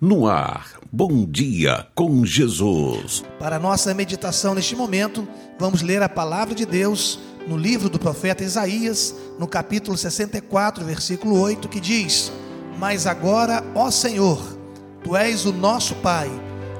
No ar, bom dia com Jesus. Para nossa meditação neste momento, vamos ler a palavra de Deus no livro do profeta Isaías, no capítulo 64, versículo 8, que diz: Mas agora, ó Senhor, tu és o nosso Pai,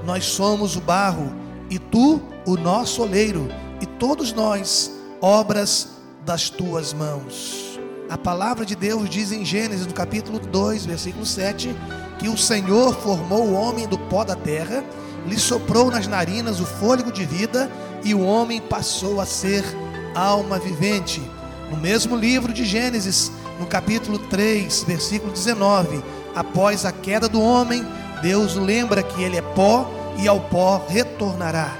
nós somos o barro, e tu o nosso oleiro, e todos nós, obras das tuas mãos. A palavra de Deus diz em Gênesis, no capítulo 2, versículo 7 que o Senhor formou o homem do pó da terra, lhe soprou nas narinas o fôlego de vida e o homem passou a ser alma vivente. No mesmo livro de Gênesis, no capítulo 3, versículo 19, após a queda do homem, Deus lembra que ele é pó e ao pó retornará.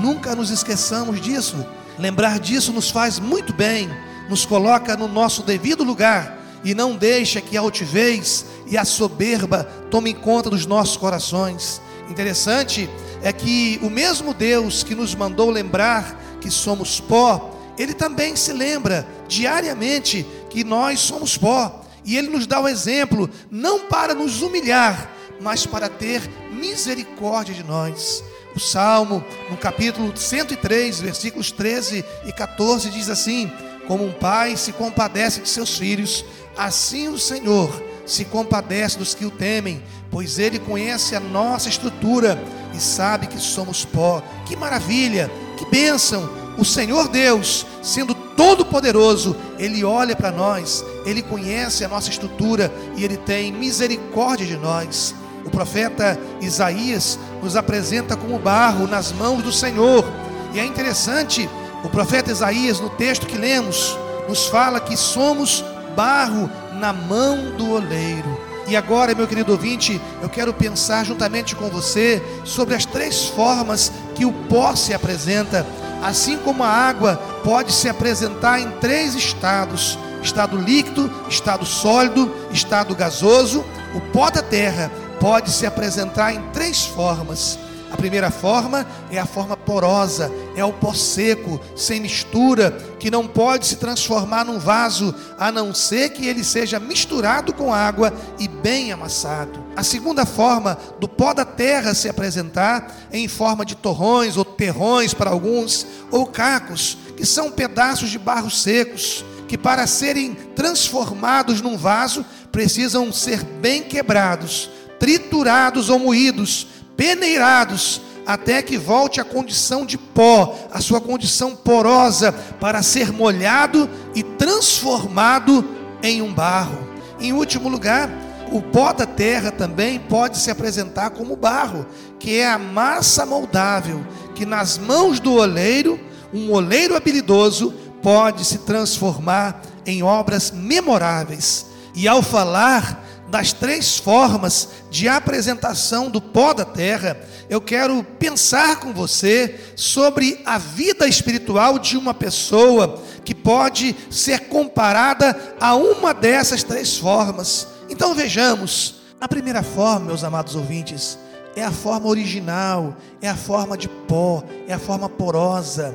Nunca nos esqueçamos disso. Lembrar disso nos faz muito bem, nos coloca no nosso devido lugar e não deixa que a altivez e a soberba tomem conta dos nossos corações. Interessante é que o mesmo Deus que nos mandou lembrar que somos pó, ele também se lembra diariamente que nós somos pó. E ele nos dá o exemplo, não para nos humilhar, mas para ter misericórdia de nós. O Salmo, no capítulo 103, versículos 13 e 14, diz assim: Como um pai se compadece de seus filhos, Assim o Senhor se compadece dos que o temem, pois ele conhece a nossa estrutura e sabe que somos pó. Que maravilha, que bênção! O Senhor Deus, sendo todo-poderoso, ele olha para nós, ele conhece a nossa estrutura e ele tem misericórdia de nós. O profeta Isaías nos apresenta como barro nas mãos do Senhor. E é interessante, o profeta Isaías, no texto que lemos, nos fala que somos barro na mão do oleiro. E agora, meu querido ouvinte, eu quero pensar juntamente com você sobre as três formas que o pó se apresenta. Assim como a água pode se apresentar em três estados: estado líquido, estado sólido, estado gasoso, o pó da terra pode se apresentar em três formas. A primeira forma é a forma porosa, é o pó seco, sem mistura, que não pode se transformar num vaso, a não ser que ele seja misturado com água e bem amassado. A segunda forma do pó da terra se apresentar em forma de torrões ou terrões para alguns, ou cacos, que são pedaços de barro secos, que para serem transformados num vaso precisam ser bem quebrados, triturados ou moídos peneirados, até que volte à condição de pó, a sua condição porosa, para ser molhado e transformado em um barro. Em último lugar, o pó da terra também pode se apresentar como barro, que é a massa moldável, que nas mãos do oleiro, um oleiro habilidoso, pode se transformar em obras memoráveis. E ao falar das três formas de apresentação do pó da terra, eu quero pensar com você sobre a vida espiritual de uma pessoa que pode ser comparada a uma dessas três formas. Então vejamos, a primeira forma, meus amados ouvintes, é a forma original, é a forma de pó, é a forma porosa.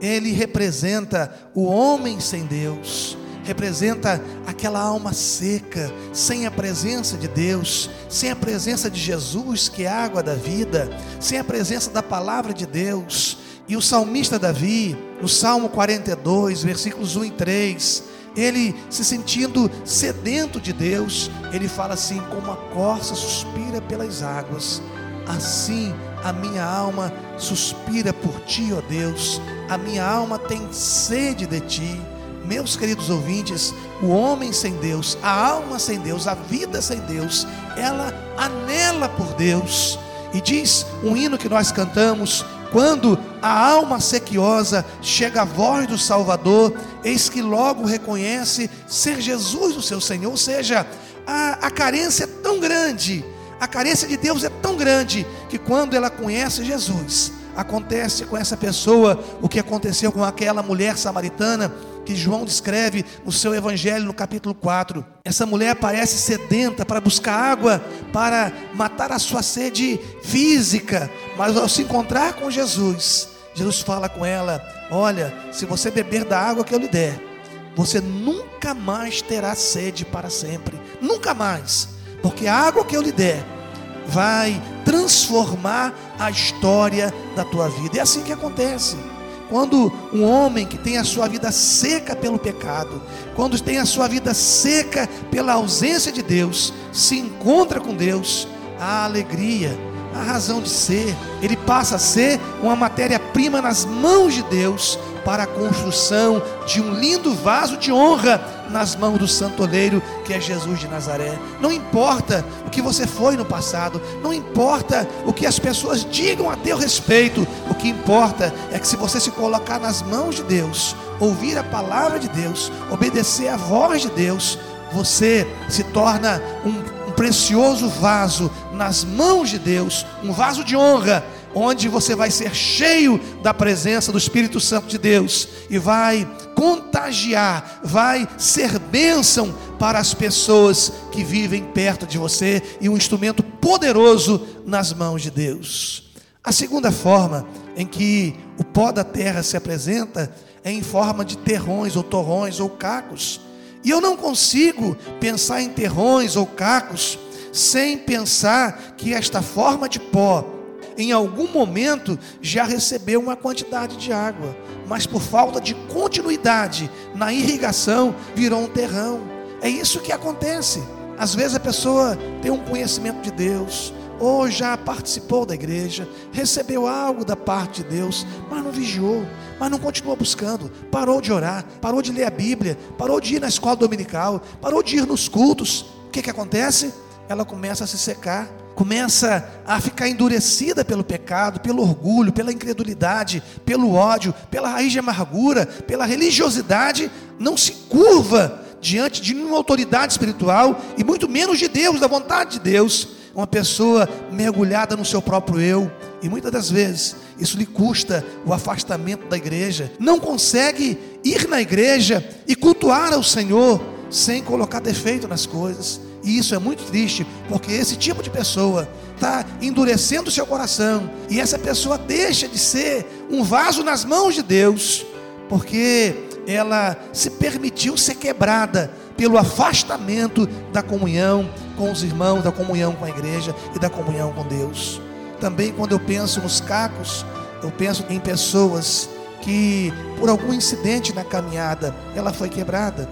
Ele representa o homem sem Deus representa aquela alma seca, sem a presença de Deus, sem a presença de Jesus, que é a água da vida, sem a presença da palavra de Deus. E o salmista Davi, no Salmo 42, versículos 1 e 3, ele se sentindo sedento de Deus, ele fala assim: como a corça suspira pelas águas, assim a minha alma suspira por ti, ó Deus, a minha alma tem sede de ti. Meus queridos ouvintes, o homem sem Deus, a alma sem Deus, a vida sem Deus, ela anela por Deus. E diz um hino que nós cantamos: quando a alma sequiosa chega à voz do Salvador, eis que logo reconhece ser Jesus o seu Senhor. Ou seja, a, a carência é tão grande, a carência de Deus é tão grande, que quando ela conhece Jesus, acontece com essa pessoa o que aconteceu com aquela mulher samaritana que João descreve no seu evangelho no capítulo 4. Essa mulher parece sedenta para buscar água, para matar a sua sede física, mas ao se encontrar com Jesus, Jesus fala com ela: Olha, se você beber da água que eu lhe der, você nunca mais terá sede para sempre, nunca mais, porque a água que eu lhe der vai transformar a história da tua vida. É assim que acontece. Quando um homem que tem a sua vida seca pelo pecado, quando tem a sua vida seca pela ausência de Deus, se encontra com Deus, a alegria, a razão de ser, ele passa a ser uma matéria-prima nas mãos de Deus para a construção de um lindo vaso de honra nas mãos do santo oleiro que é Jesus de Nazaré. Não importa o que você foi no passado, não importa o que as pessoas digam a teu respeito, o que importa é que se você se colocar nas mãos de Deus, ouvir a palavra de Deus, obedecer a voz de Deus, você se torna um, um precioso vaso nas mãos de Deus, um vaso de honra onde você vai ser cheio da presença do Espírito Santo de Deus e vai contagiar, vai ser bênção para as pessoas que vivem perto de você e um instrumento poderoso nas mãos de Deus. A segunda forma em que o pó da terra se apresenta é em forma de terrões ou torrões ou cacos. E eu não consigo pensar em terrões ou cacos sem pensar que esta forma de pó em algum momento já recebeu uma quantidade de água, mas por falta de continuidade na irrigação virou um terrão. É isso que acontece. Às vezes a pessoa tem um conhecimento de Deus, ou já participou da igreja, recebeu algo da parte de Deus, mas não vigiou, mas não continuou buscando, parou de orar, parou de ler a Bíblia, parou de ir na escola dominical, parou de ir nos cultos. O que, que acontece? Ela começa a se secar, começa a ficar endurecida pelo pecado, pelo orgulho, pela incredulidade, pelo ódio, pela raiz de amargura, pela religiosidade, não se curva diante de nenhuma autoridade espiritual e muito menos de Deus, da vontade de Deus. Uma pessoa mergulhada no seu próprio eu, e muitas das vezes isso lhe custa o afastamento da igreja. Não consegue ir na igreja e cultuar ao Senhor sem colocar defeito nas coisas e isso é muito triste, porque esse tipo de pessoa está endurecendo o seu coração, e essa pessoa deixa de ser um vaso nas mãos de Deus, porque ela se permitiu ser quebrada pelo afastamento da comunhão com os irmãos, da comunhão com a igreja e da comunhão com Deus. Também quando eu penso nos cacos, eu penso em pessoas que por algum incidente na caminhada ela foi quebrada.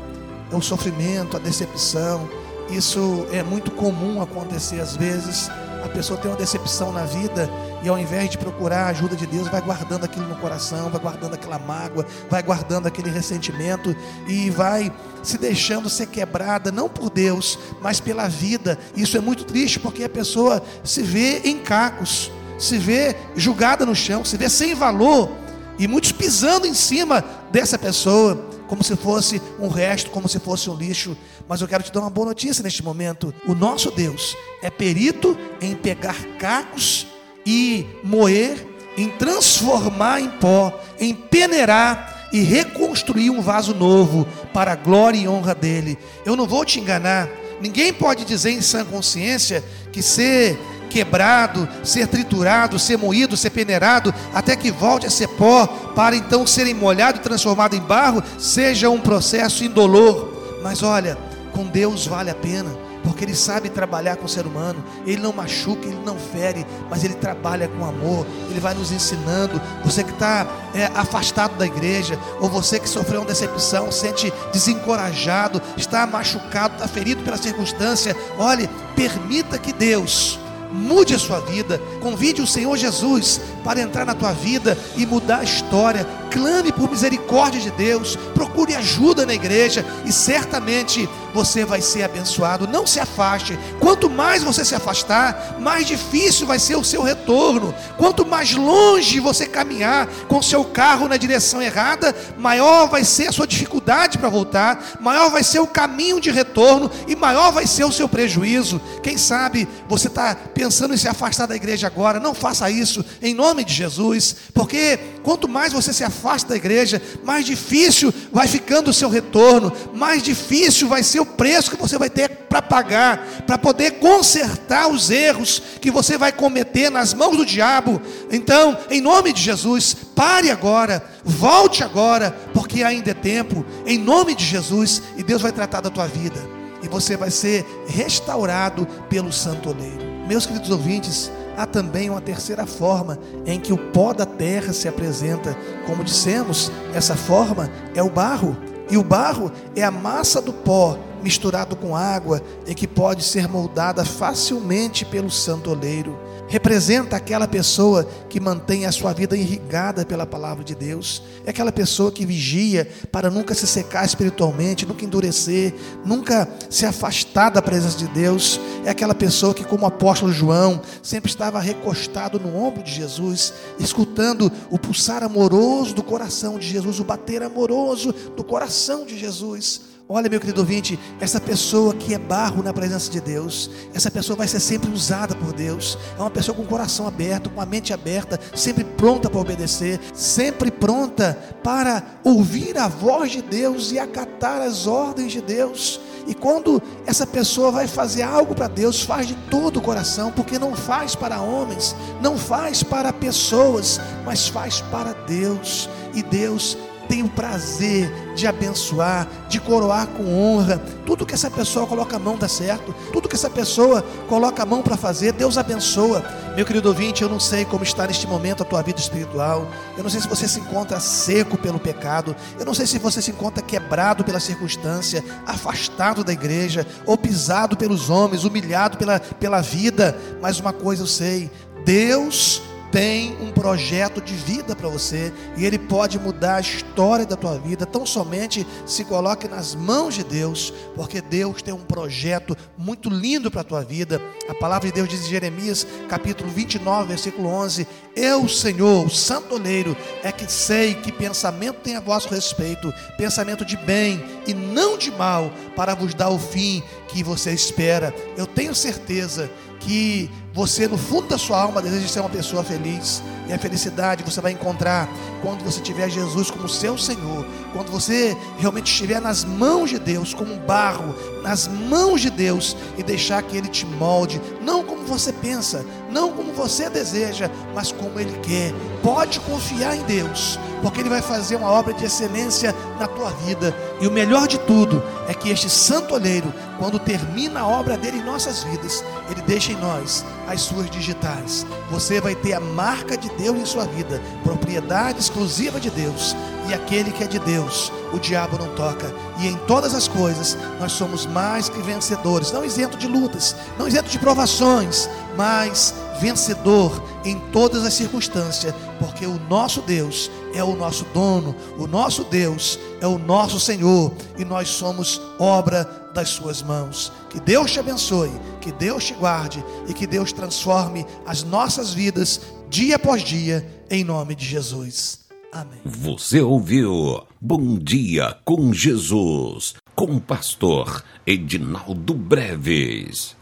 É o sofrimento, a decepção, isso é muito comum acontecer às vezes. A pessoa tem uma decepção na vida e ao invés de procurar a ajuda de Deus, vai guardando aquilo no coração, vai guardando aquela mágoa, vai guardando aquele ressentimento e vai se deixando ser quebrada, não por Deus, mas pela vida. Isso é muito triste porque a pessoa se vê em cacos, se vê julgada no chão, se vê sem valor e muitos pisando em cima dessa pessoa como se fosse um resto, como se fosse um lixo. Mas eu quero te dar uma boa notícia neste momento. O nosso Deus é perito em pegar cacos e moer, em transformar em pó, em peneirar e reconstruir um vaso novo para a glória e honra dele. Eu não vou te enganar. Ninguém pode dizer em sã consciência que ser quebrado, ser triturado, ser moído, ser peneirado, até que volte a ser pó, para então ser molhado e transformado em barro, seja um processo indolor. Mas olha, com Deus vale a pena, porque Ele sabe trabalhar com o ser humano, Ele não machuca, Ele não fere, mas Ele trabalha com amor, Ele vai nos ensinando. Você que está é, afastado da igreja, ou você que sofreu uma decepção, sente desencorajado, está machucado, está ferido pela circunstância, olhe, permita que Deus mude a sua vida, convide o Senhor Jesus para entrar na tua vida e mudar a história. Clame por misericórdia de Deus, procure ajuda na igreja e certamente você vai ser abençoado. Não se afaste. Quanto mais você se afastar, mais difícil vai ser o seu retorno. Quanto mais longe você caminhar com seu carro na direção errada, maior vai ser a sua dificuldade para voltar, maior vai ser o caminho de retorno e maior vai ser o seu prejuízo. Quem sabe você está pensando em se afastar da igreja agora, não faça isso em nome de Jesus, porque quanto mais você se afasta da igreja, mais difícil vai ficando o seu retorno, mais difícil vai ser o preço que você vai ter para pagar, para poder consertar os erros que você vai cometer nas mãos do diabo. Então, em nome de Jesus, pare agora, volte agora, porque ainda é tempo, em nome de Jesus, e Deus vai tratar da tua vida, e você vai ser restaurado pelo Santo Oleiro. Meus queridos ouvintes, há também uma terceira forma em que o pó da terra se apresenta. Como dissemos, essa forma é o barro. E o barro é a massa do pó misturado com água e que pode ser moldada facilmente pelo santo oleiro representa aquela pessoa que mantém a sua vida irrigada pela palavra de Deus, é aquela pessoa que vigia para nunca se secar espiritualmente, nunca endurecer, nunca se afastar da presença de Deus, é aquela pessoa que, como o apóstolo João, sempre estava recostado no ombro de Jesus, escutando o pulsar amoroso do coração de Jesus, o bater amoroso do coração de Jesus. Olha, meu querido ouvinte, essa pessoa que é barro na presença de Deus, essa pessoa vai ser sempre usada por Deus. É uma pessoa com o coração aberto, com a mente aberta, sempre pronta para obedecer, sempre pronta para ouvir a voz de Deus e acatar as ordens de Deus. E quando essa pessoa vai fazer algo para Deus, faz de todo o coração, porque não faz para homens, não faz para pessoas, mas faz para Deus. E Deus tem o prazer de abençoar, de coroar com honra. Tudo que essa pessoa coloca a mão dá certo. Tudo que essa pessoa coloca a mão para fazer, Deus abençoa. Meu querido ouvinte, eu não sei como está neste momento a tua vida espiritual. Eu não sei se você se encontra seco pelo pecado. Eu não sei se você se encontra quebrado pela circunstância, afastado da igreja, ou pisado pelos homens, humilhado pela, pela vida. Mas uma coisa eu sei: Deus tem um projeto de vida para você e ele pode mudar a história da tua vida. Tão somente se coloque nas mãos de Deus, porque Deus tem um projeto muito lindo para a tua vida. A palavra de Deus diz em Jeremias, capítulo 29, versículo 11: Eu, Senhor, o santo oleiro, é que sei que pensamento tem a vosso respeito, pensamento de bem e não de mal, para vos dar o fim que você espera. Eu tenho certeza que você, no fundo da sua alma, deseja ser uma pessoa feliz. E a felicidade você vai encontrar quando você tiver Jesus como seu Senhor. Quando você realmente estiver nas mãos de Deus, como um barro, nas mãos de Deus, e deixar que Ele te molde, não como você pensa, não como você deseja, mas como Ele quer. Pode confiar em Deus, porque Ele vai fazer uma obra de excelência na tua vida. E o melhor de tudo é que este santo olheiro, quando termina a obra dele em nossas vidas, Ele deixa em nós as suas digitais. Você vai ter a marca de Deus em sua vida, propriedade exclusiva de Deus. E aquele que é de Deus, o diabo não toca. E em todas as coisas, nós somos mais que vencedores, não isento de lutas, não isento de provações, mas vencedor em todas as circunstâncias, porque o nosso Deus é o nosso dono, o nosso Deus é o nosso Senhor, e nós somos obra das suas mãos. Que Deus te abençoe, que Deus te guarde e que Deus transforme as nossas vidas dia após dia, em nome de Jesus. Amém. Você ouviu Bom Dia com Jesus, com o pastor Edinaldo Breves.